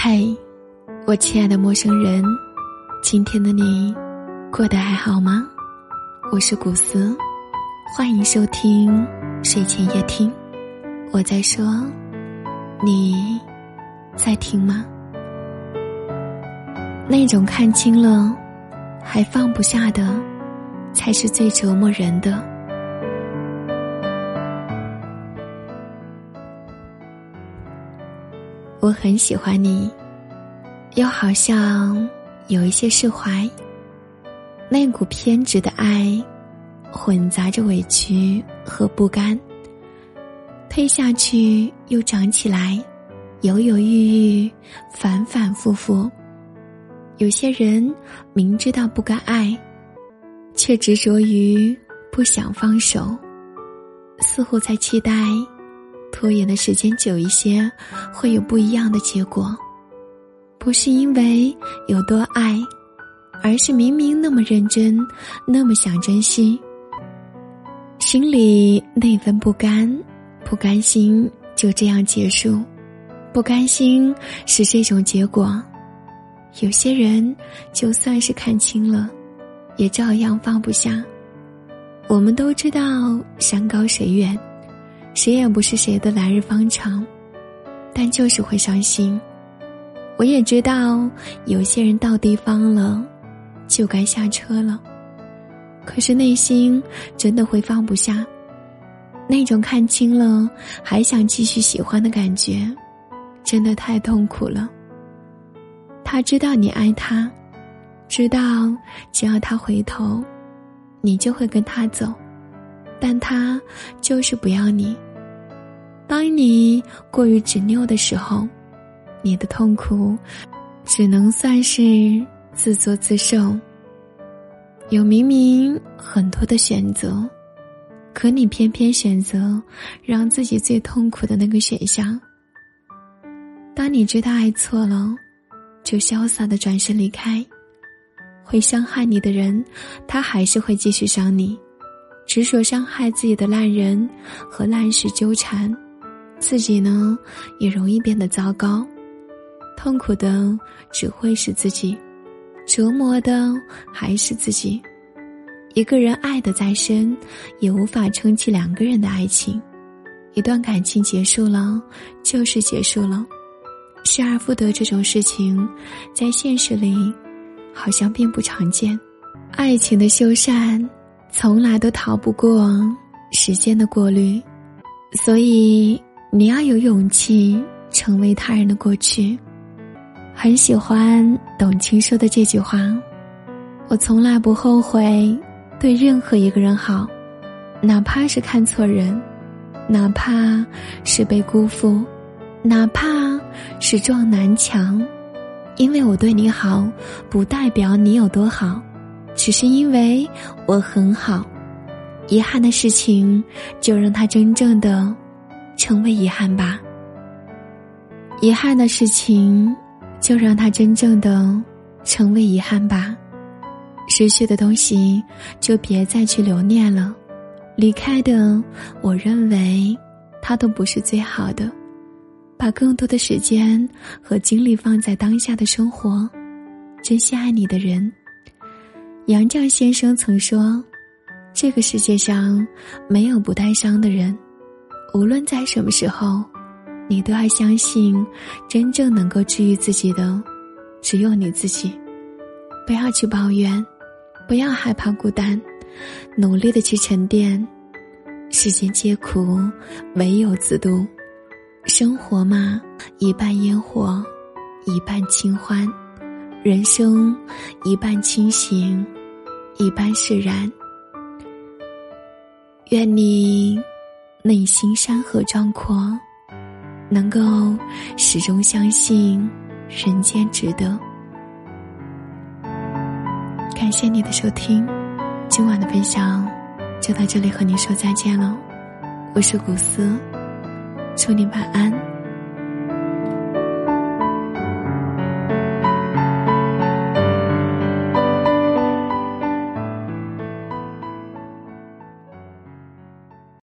嗨，我亲爱的陌生人，今天的你过得还好吗？我是古斯，欢迎收听睡前夜听。我在说，你在听吗？那种看清了还放不下的，才是最折磨人的。我很喜欢你，又好像有一些释怀。那股偏执的爱，混杂着委屈和不甘。推下去又长起来，犹犹豫豫，反反复复。有些人明知道不该爱，却执着于不想放手，似乎在期待。拖延的时间久一些，会有不一样的结果。不是因为有多爱，而是明明那么认真，那么想珍惜，心里那份不甘、不甘心就这样结束，不甘心是这种结果。有些人就算是看清了，也照样放不下。我们都知道山高水远。谁也不是谁的来日方长，但就是会伤心。我也知道有些人到地方了，就该下车了。可是内心真的会放不下，那种看清了还想继续喜欢的感觉，真的太痛苦了。他知道你爱他，知道只要他回头，你就会跟他走，但他就是不要你。当你过于执拗的时候，你的痛苦只能算是自作自受。有明明很多的选择，可你偏偏选择让自己最痛苦的那个选项。当你知道爱错了，就潇洒的转身离开。会伤害你的人，他还是会继续伤你。执着伤害自己的烂人和烂事纠缠。自己呢，也容易变得糟糕，痛苦的只会是自己，折磨的还是自己。一个人爱的再深，也无法撑起两个人的爱情。一段感情结束了，就是结束了，失而复得这种事情，在现实里好像并不常见。爱情的修缮，从来都逃不过时间的过滤，所以。你要有勇气成为他人的过去。很喜欢董卿说的这句话：“我从来不后悔对任何一个人好，哪怕是看错人，哪怕是被辜负，哪怕是撞南墙。因为我对你好，不代表你有多好，只是因为我很好。遗憾的事情，就让它真正的。”成为遗憾吧。遗憾的事情，就让它真正的成为遗憾吧。失去的东西，就别再去留念了。离开的，我认为，它都不是最好的。把更多的时间和精力放在当下的生活，珍惜爱你的人。杨绛先生曾说：“这个世界上没有不带伤的人。”无论在什么时候，你都要相信，真正能够治愈自己的，只有你自己。不要去抱怨，不要害怕孤单，努力的去沉淀。世间皆苦，唯有自渡。生活嘛，一半烟火，一半清欢；人生一半清醒，一半释然。愿你。内心山河壮阔，能够始终相信人间值得。感谢你的收听，今晚的分享就到这里，和你说再见了。我是古思，祝你晚安。